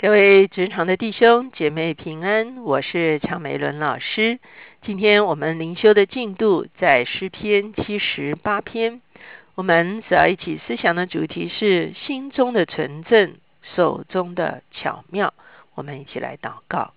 各位职场的弟兄姐妹平安，我是常美伦老师。今天我们灵修的进度在诗篇七十八篇，我们所要一起思想的主题是心中的纯正，手中的巧妙。我们一起来祷告，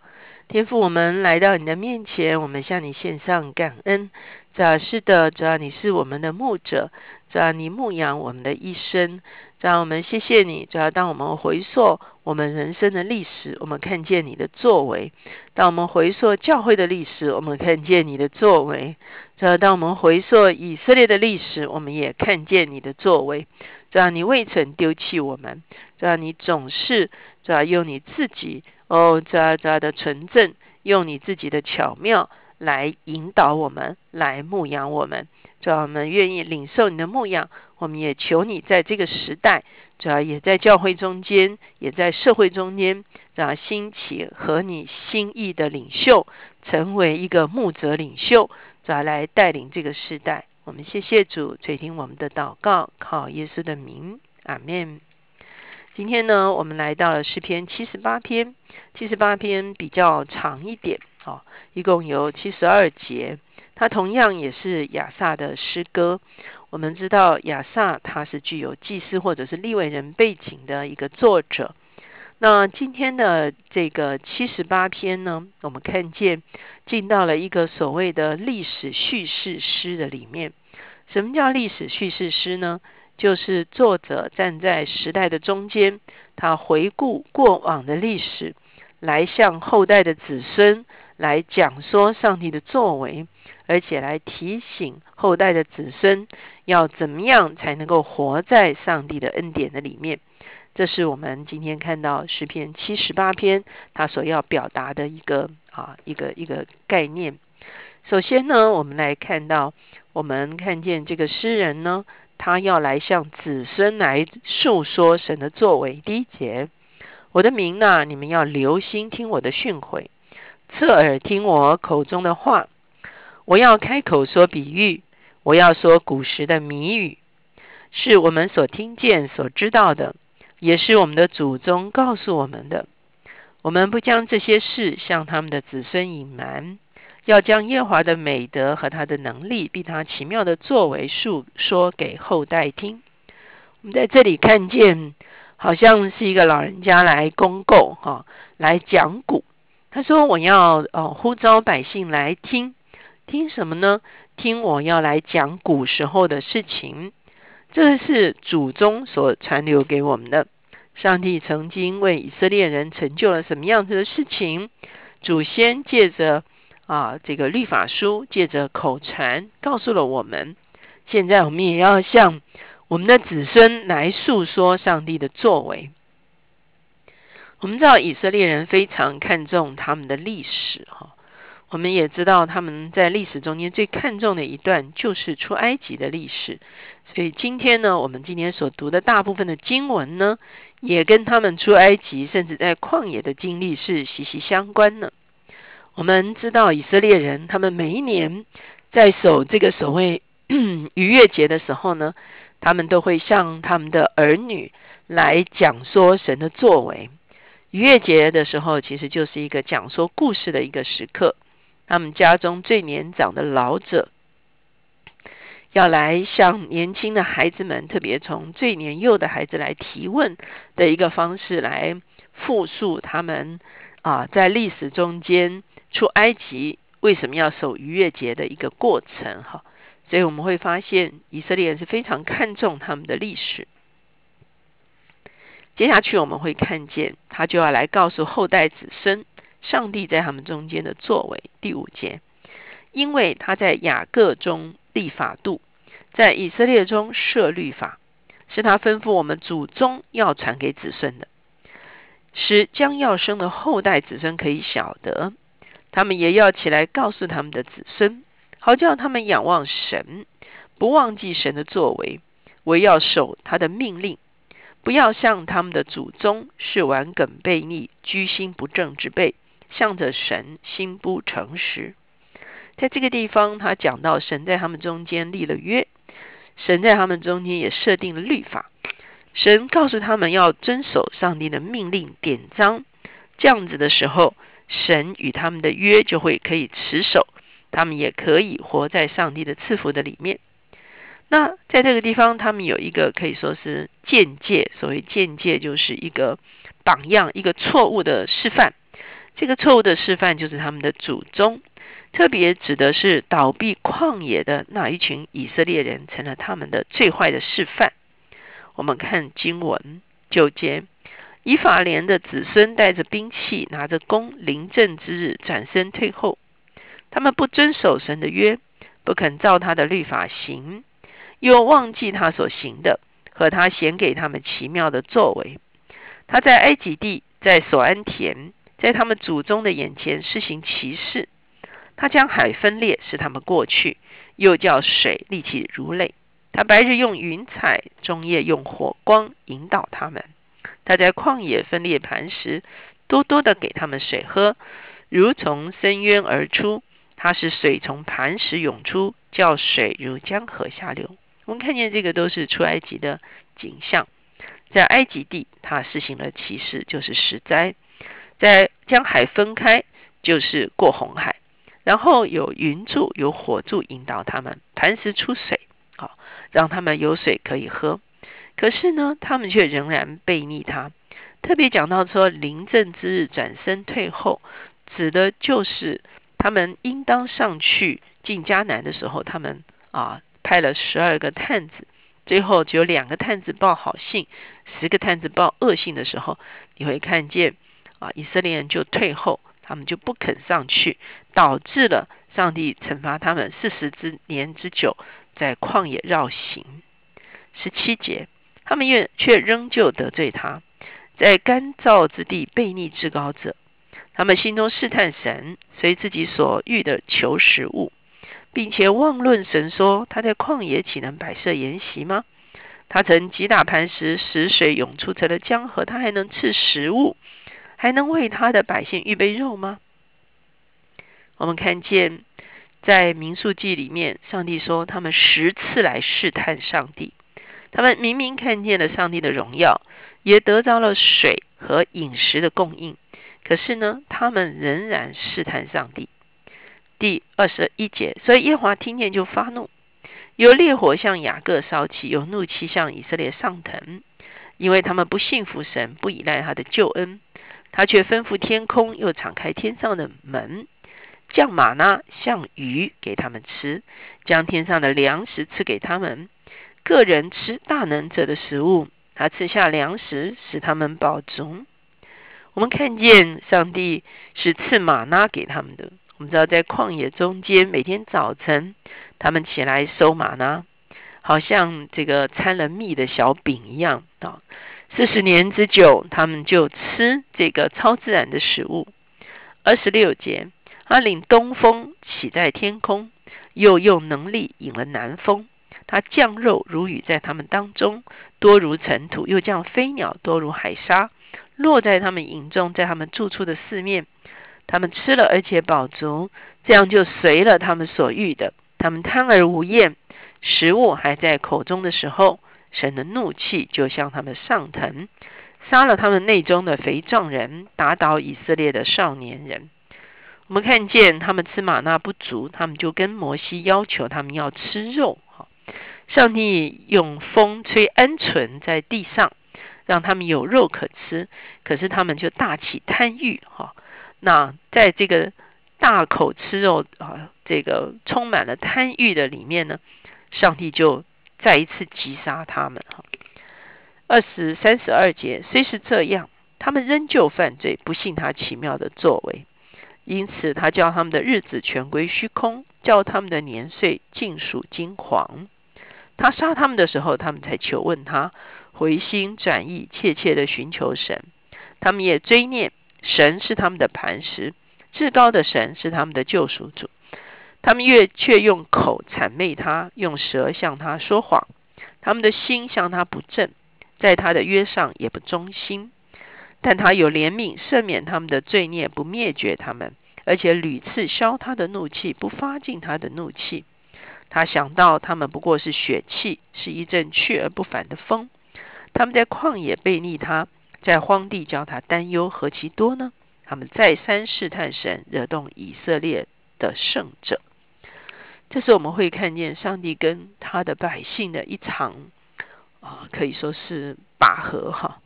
天父，我们来到你的面前，我们向你献上感恩。主要是的，主要你是我们的牧者，主要你牧养我们的一生。让我们谢谢你。主要当我们回溯我们人生的历史，我们看见你的作为；当我们回溯教会的历史，我们看见你的作为；主要当我们回溯以色列的历史，我们也看见你的作为。主要你未曾丢弃我们；主要你总是主要用你自己哦，主要主要的纯正，用你自己的巧妙来引导我们，来牧养我们。主要我们愿意领受你的牧养。我们也求你在这个时代，主要也在教会中间，也在社会中间，让兴起和你心意的领袖，成为一个牧者领袖，主要来带领这个时代。我们谢谢主垂听我们的祷告，靠耶稣的名，阿门。今天呢，我们来到了诗篇七十八篇，七十八篇比较长一点，哦，一共有七十二节，它同样也是亚萨的诗歌。我们知道亚萨他是具有祭司或者是立位人背景的一个作者。那今天的这个七十八篇呢，我们看见进到了一个所谓的历史叙事诗的里面。什么叫历史叙事诗呢？就是作者站在时代的中间，他回顾过往的历史，来向后代的子孙来讲说上帝的作为。而且来提醒后代的子孙，要怎么样才能够活在上帝的恩典的里面？这是我们今天看到诗篇七十八篇，他所要表达的一个啊一个一个概念。首先呢，我们来看到，我们看见这个诗人呢，他要来向子孙来述说神的作为。第一节，我的名呢，你们要留心听我的训诲，侧耳听我口中的话。我要开口说比喻，我要说古时的谜语，是我们所听见、所知道的，也是我们的祖宗告诉我们的。我们不将这些事向他们的子孙隐瞒，要将耶华的美德和他的能力，并他奇妙的作为述说给后代听。我们在这里看见，好像是一个老人家来公购哈，来讲古。他说：“我要呃呼召百姓来听。”听什么呢？听我要来讲古时候的事情，这是祖宗所传留给我们的。上帝曾经为以色列人成就了什么样子的事情？祖先借着啊这个律法书，借着口传，告诉了我们。现在我们也要向我们的子孙来诉说上帝的作为。我们知道以色列人非常看重他们的历史，哈。我们也知道他们在历史中间最看重的一段就是出埃及的历史，所以今天呢，我们今天所读的大部分的经文呢，也跟他们出埃及，甚至在旷野的经历是息息相关的。我们知道以色列人，他们每一年在守这个所谓 逾越节的时候呢，他们都会向他们的儿女来讲说神的作为。逾越节的时候，其实就是一个讲说故事的一个时刻。他们家中最年长的老者，要来向年轻的孩子们，特别从最年幼的孩子来提问的一个方式，来复述他们啊在历史中间出埃及为什么要守逾越节的一个过程哈。所以我们会发现，以色列人是非常看重他们的历史。接下去我们会看见，他就要来告诉后代子孙。上帝在他们中间的作为，第五节，因为他在雅各中立法度，在以色列中设律法，是他吩咐我们祖宗要传给子孙的，使将要生的后代子孙可以晓得，他们也要起来告诉他们的子孙，好叫他们仰望神，不忘记神的作为，唯要守他的命令，不要像他们的祖宗是顽梗悖逆、居心不正之辈。向着神心不诚实，在这个地方，他讲到神在他们中间立了约，神在他们中间也设定了律法，神告诉他们要遵守上帝的命令典章，这样子的时候，神与他们的约就会可以持守，他们也可以活在上帝的赐福的里面。那在这个地方，他们有一个可以说是见解，所谓见解就是一个榜样，一个错误的示范。这个错误的示范就是他们的祖宗，特别指的是倒闭旷野的那一群以色列人，成了他们的最坏的示范。我们看经文九节，以法莲的子孙带着兵器，拿着弓，临阵之日转身退后。他们不遵守神的约，不肯照他的律法行。又忘记他所行的和他显给他们奇妙的作为。他在埃及地，在索安田，在他们祖宗的眼前施行奇事。他将海分裂，使他们过去；又叫水立起如泪。他白日用云彩，中夜用火光引导他们。他在旷野分裂磐石，多多的给他们水喝，如从深渊而出。他使水从磐石涌出，叫水如江河下流。我们看见这个都是出埃及的景象，在埃及地，他施行了奇事，就是十灾；在将海分开，就是过红海，然后有云柱、有火柱引导他们，磐石出水，好让他们有水可以喝。可是呢，他们却仍然背逆他。特别讲到说，临阵之日转身退后，指的就是他们应当上去进迦南的时候，他们啊。派了十二个探子，最后只有两个探子报好信，十个探子报恶信的时候，你会看见啊，以色列人就退后，他们就不肯上去，导致了上帝惩罚他们四十之年之久，在旷野绕行。十七节，他们愿却仍旧得罪他，在干燥之地背逆至高者，他们心中试探神，随自己所欲的求食物。并且妄论神说他在旷野岂能摆设筵席吗？他曾击打磐石，使水涌出成了江河。他还能赐食物，还能为他的百姓预备肉吗？我们看见在民数记里面，上帝说他们十次来试探上帝，他们明明看见了上帝的荣耀，也得着了水和饮食的供应，可是呢，他们仍然试探上帝。第二十一节，所以耶华听见就发怒，有烈火向雅各烧起，有怒气向以色列上腾，因为他们不信服神，不依赖他的救恩，他却吩咐天空，又敞开天上的门，降马呢，像鱼给他们吃，将天上的粮食赐给他们，个人吃大能者的食物，他赐下粮食，使他们饱足。我们看见上帝是赐马呢给他们的。我们知道，在旷野中间，每天早晨他们起来收马呢，好像这个掺了蜜的小饼一样啊。四十年之久，他们就吃这个超自然的食物。二十六节，他领东风起在天空，又用能力引了南风。他降肉如雨在他们当中，多如尘土；又降飞鸟多如海沙，落在他们营中，在他们住处的四面。他们吃了，而且饱足，这样就随了他们所欲的。他们贪而无厌，食物还在口中的时候，神的怒气就向他们上腾，杀了他们内中的肥壮人，打倒以色列的少年人。我们看见他们吃玛纳不足，他们就跟摩西要求他们要吃肉。哈，上帝用风吹鹌鹑在地上，让他们有肉可吃，可是他们就大起贪欲。哈。那在这个大口吃肉啊，这个充满了贪欲的里面呢，上帝就再一次击杀他们哈。二十三十二节，虽是这样，他们仍旧犯罪，不信他奇妙的作为，因此他叫他们的日子全归虚空，叫他们的年岁尽属金黄。他杀他们的时候，他们才求问他，回心转意，切切的寻求神。他们也追念。神是他们的磐石，至高的神是他们的救赎主。他们越却用口谄媚他，用舌向他说谎。他们的心向他不正，在他的约上也不忠心。但他有怜悯，赦免他们的罪孽，不灭绝他们，而且屡次消他的怒气，不发尽他的怒气。他想到他们不过是血气，是一阵去而不返的风。他们在旷野背逆他。在荒地叫他担忧何其多呢？他们再三试探神，惹动以色列的圣者。这是我们会看见上帝跟他的百姓的一场啊，可以说是拔河哈。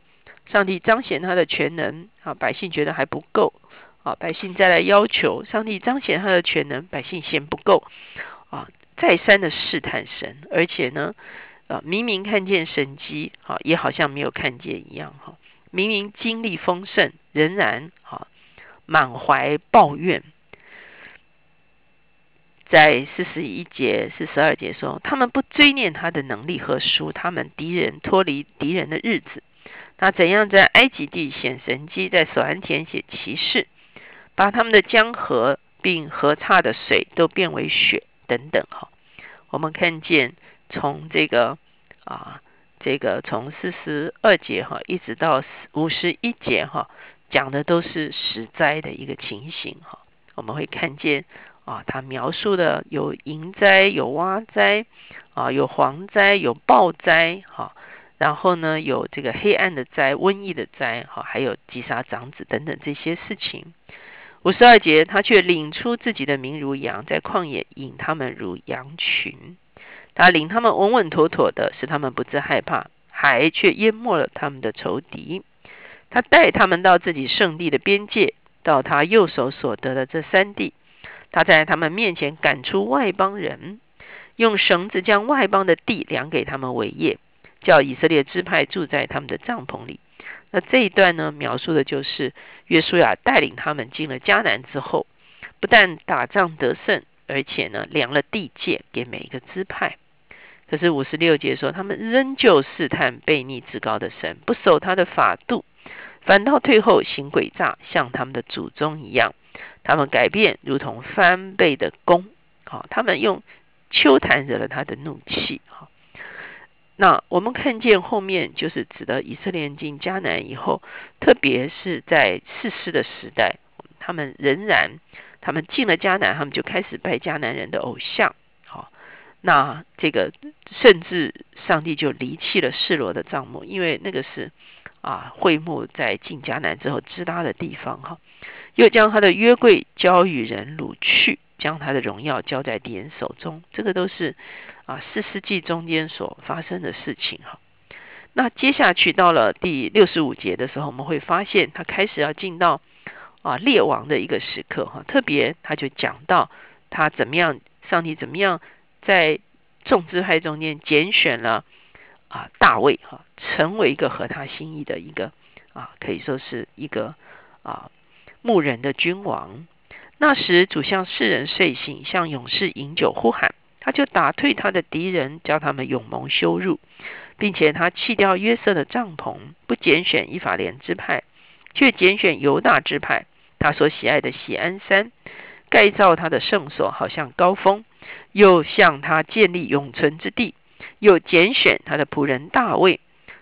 上帝彰显他的全能啊，百姓觉得还不够啊，百姓再来要求上帝彰显他的全能，百姓嫌不够啊，再三的试探神，而且呢啊，明明看见神迹啊，也好像没有看见一样哈。明明经历丰盛，仍然啊满怀抱怨。在四十一节、四十二节说，他们不追念他的能力和书他们敌人脱离敌人的日子。他怎样在埃及地显神迹，在索安田写骑士，把他们的江河并河岔的水都变为血等等哈。我们看见从这个啊，这个从四十二节哈，一直到五十一节哈，讲的都是实灾的一个情形哈。我们会看见。啊，他描述的有蝇灾、有蛙灾，啊，有蝗灾、有暴灾，哈，然后呢，有这个黑暗的灾、瘟疫的灾，哈，还有击杀长子等等这些事情。五十二节，他却领出自己的名如羊，在旷野引他们如羊群，他领他们稳稳妥妥的，使他们不致害怕，还却淹没了他们的仇敌。他带他们到自己圣地的边界，到他右手所得的这三地。他在他们面前赶出外邦人，用绳子将外邦的地量给他们为业，叫以色列支派住在他们的帐篷里。那这一段呢，描述的就是约书亚带领他们进了迦南之后，不但打仗得胜，而且呢量了地界给每一个支派。可是五十六节说，他们仍旧试探悖逆至高的神，不守他的法度，反倒退后行诡诈，像他们的祖宗一样。他们改变如同翻倍的弓，好，他们用秋坛惹了他的怒气，好。那我们看见后面就是指的以色列进迦南以后，特别是在世师的时代，他们仍然，他们进了迦南，他们就开始拜迦南人的偶像，那这个甚至上帝就离弃了示罗的帐幕，因为那个是啊会幕在进迦南之后支搭的地方，哈。又将他的约柜交与人掳去，将他的荣耀交在敌人手中。这个都是啊四世纪中间所发生的事情哈。那接下去到了第六十五节的时候，我们会发现他开始要进到啊列王的一个时刻哈。特别他就讲到他怎么样，上帝怎么样在众支派中间拣选了啊大卫哈，成为一个合他心意的一个啊，可以说是一个啊。牧人的君王，那时主向世人睡醒，向勇士饮酒呼喊，他就打退他的敌人，叫他们永蒙羞辱，并且他弃掉约瑟的帐篷，不拣选以法莲支派，却拣选犹大支派。他所喜爱的喜安山，盖造他的圣所，好像高峰，又向他建立永存之地，又拣选他的仆人大卫。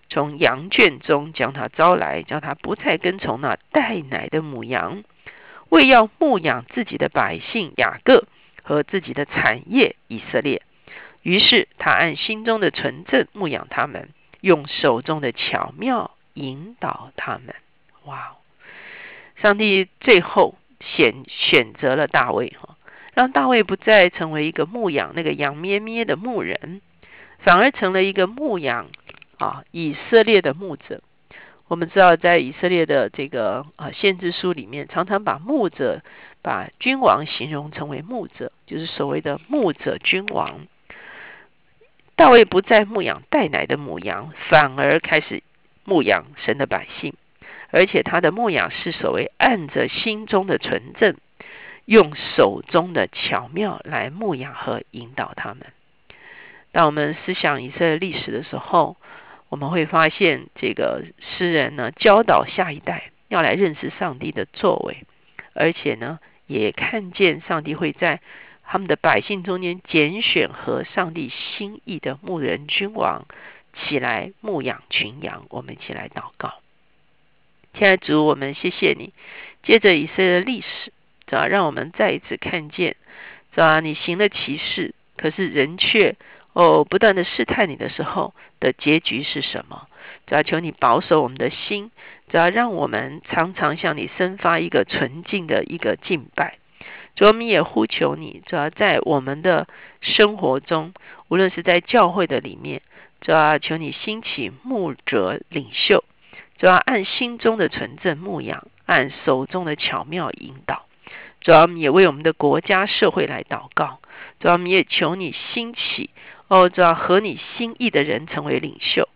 从羊圈中将他招来，叫他不再跟从那带奶的母羊，为要牧养自己的百姓雅各和自己的产业以色列。于是他按心中的纯正牧养他们，用手中的巧妙引导他们。哇！上帝最后选选择了大卫哈，让大卫不再成为一个牧养那个羊咩咩的牧人，反而成了一个牧养。啊，以色列的牧者，我们知道，在以色列的这个啊先知书里面，常常把牧者、把君王形容成为牧者，就是所谓的牧者君王。大卫不再牧养带奶的母羊，反而开始牧养神的百姓，而且他的牧养是所谓按着心中的纯正，用手中的巧妙来牧养和引导他们。当我们思想以色列历史的时候，我们会发现，这个诗人呢教导下一代要来认识上帝的作为，而且呢也看见上帝会在他们的百姓中间拣选和上帝心意的牧人君王起来牧养群羊。我们一起来祷告，亲爱的主，我们谢谢你。接着以色列历史，啊让我们再一次看见，主要你行了奇事，可是人却。哦，不断的试探你的时候的结局是什么？只要求你保守我们的心，只要让我们常常向你生发一个纯净的一个敬拜。主，我们也呼求你，主要在我们的生活中，无论是在教会的里面，主要求你兴起牧者领袖，主要按心中的纯正牧养，按手中的巧妙引导。主要我们也为我们的国家社会来祷告。主要我们也求你兴起，哦，主要合你心意的人成为领袖，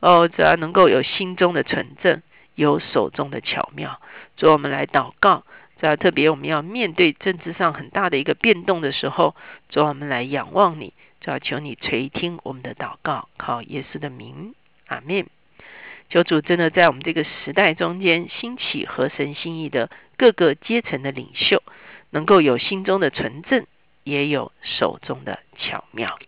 哦，主要能够有心中的纯正，有手中的巧妙。主，我们来祷告。主要特别我们要面对政治上很大的一个变动的时候，主我们来仰望你，主要求你垂听我们的祷告，靠耶稣的名，阿门。求主真的在我们这个时代中间兴起合神心意的各个阶层的领袖，能够有心中的纯正，也有手中的巧妙。